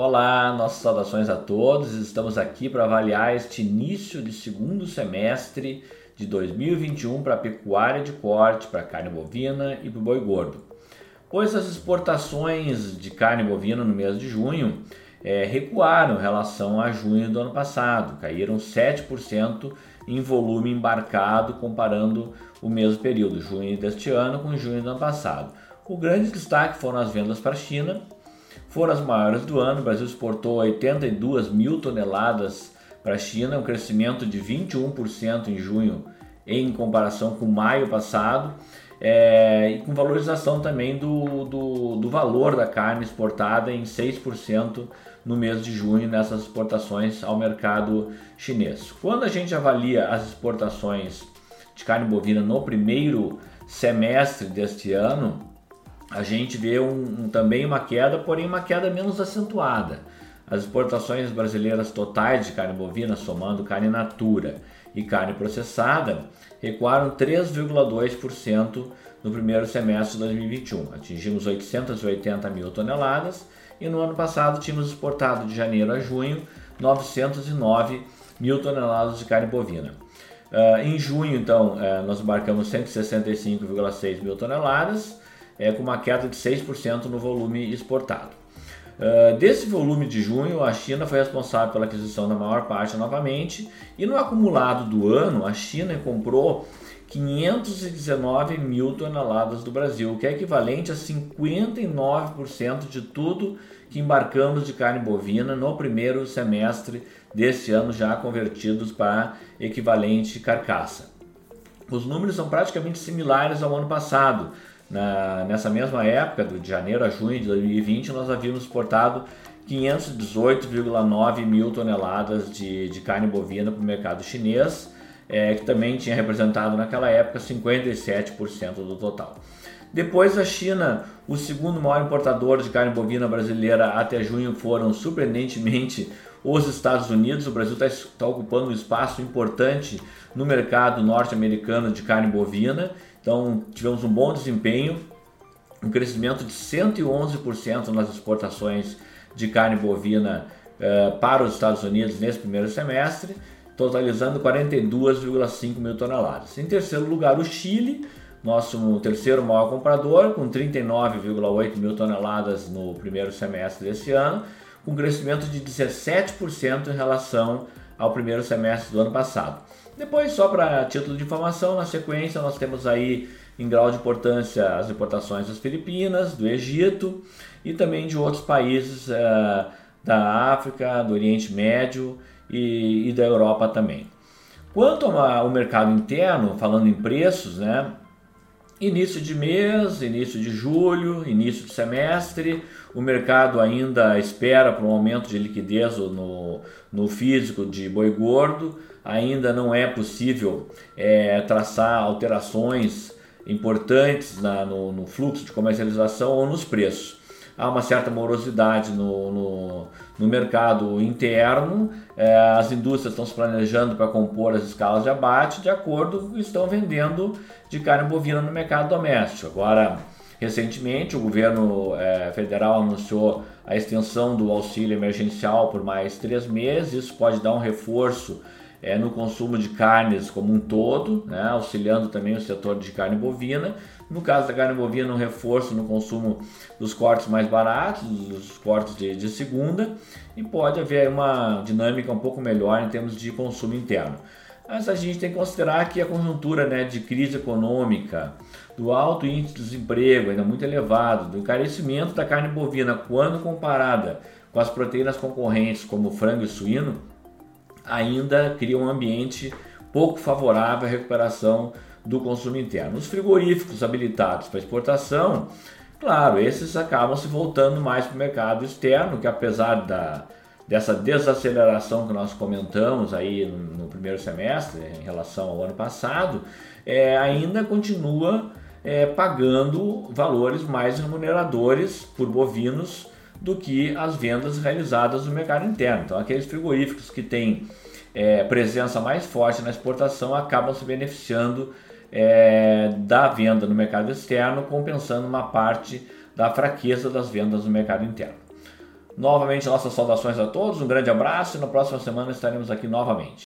Olá, nossas saudações a todos. Estamos aqui para avaliar este início de segundo semestre de 2021 para a pecuária de corte, para carne bovina e para o boi gordo. Pois as exportações de carne bovina no mês de junho é, recuaram em relação a junho do ano passado, caíram 7% em volume embarcado comparando o mesmo período, junho deste ano com junho do ano passado. O grande destaque foram as vendas para a China, foram as maiores do ano. O Brasil exportou 82 mil toneladas para a China, um crescimento de 21% em junho em comparação com maio passado. É, e com valorização também do, do, do, valor da carne exportada em 6% no mês de junho nessas exportações ao mercado chinês. Quando a gente avalia as exportações de carne bovina no primeiro semestre deste ano, a gente vê um, um, também uma queda, porém uma queda menos acentuada. As exportações brasileiras totais de carne bovina, somando carne natura e carne processada, recuaram 3,2% no primeiro semestre de 2021. Atingimos 880 mil toneladas e no ano passado tínhamos exportado de janeiro a junho 909 mil toneladas de carne bovina. Uh, em junho, então, uh, nós embarcamos 165,6 mil toneladas, é, com uma queda de 6% no volume exportado. Uh, desse volume de junho, a China foi responsável pela aquisição da maior parte novamente, e no acumulado do ano, a China comprou 519 mil toneladas do Brasil, que é equivalente a 59% de tudo que embarcamos de carne bovina no primeiro semestre deste ano, já convertidos para equivalente carcaça. Os números são praticamente similares ao ano passado, na, nessa mesma época, de janeiro a junho de 2020, nós havíamos exportado 518,9 mil toneladas de, de carne bovina para o mercado chinês, é, que também tinha representado naquela época 57% do total. Depois a China, o segundo maior importador de carne bovina brasileira até junho foram surpreendentemente os Estados Unidos. O Brasil está tá ocupando um espaço importante no mercado norte-americano de carne bovina então tivemos um bom desempenho, um crescimento de 111% nas exportações de carne bovina uh, para os Estados Unidos nesse primeiro semestre, totalizando 42,5 mil toneladas. Em terceiro lugar, o Chile, nosso terceiro maior comprador, com 39,8 mil toneladas no primeiro semestre desse ano, com crescimento de 17% em relação ao primeiro semestre do ano passado. Depois, só para título de informação, na sequência nós temos aí em grau de importância as importações das Filipinas, do Egito e também de outros países uh, da África, do Oriente Médio e, e da Europa também. Quanto ao mercado interno, falando em preços, né? Início de mês, início de julho, início de semestre, o mercado ainda espera por um aumento de liquidez no, no físico de boi gordo, ainda não é possível é, traçar alterações importantes na, no, no, fluxo de comercialização ou nos preços. Há uma certa morosidade no, no, no mercado interno, é, as indústrias estão se planejando para compor as escalas de abate de acordo com o que estão vendendo de carne bovina no mercado doméstico. Agora, recentemente, o governo é, federal anunciou a extensão do auxílio emergencial por mais três meses, isso pode dar um reforço é, no consumo de carnes como um todo, né, auxiliando também o setor de carne bovina. No caso da carne bovina, um reforço no consumo dos cortes mais baratos, dos cortes de, de segunda, e pode haver uma dinâmica um pouco melhor em termos de consumo interno. Mas a gente tem que considerar que a conjuntura né, de crise econômica, do alto índice de desemprego ainda muito elevado, do encarecimento da carne bovina quando comparada com as proteínas concorrentes como frango e suíno, ainda cria um ambiente pouco favorável à recuperação do consumo interno. Os frigoríficos habilitados para exportação, claro, esses acabam se voltando mais para o mercado externo, que apesar da, dessa desaceleração que nós comentamos aí no, no primeiro semestre em relação ao ano passado, é, ainda continua é, pagando valores mais remuneradores por bovinos do que as vendas realizadas no mercado interno. Então, aqueles frigoríficos que têm é, presença mais forte na exportação acabam se beneficiando é, da venda no mercado externo, compensando uma parte da fraqueza das vendas no mercado interno. Novamente, nossas saudações a todos, um grande abraço e na próxima semana estaremos aqui novamente.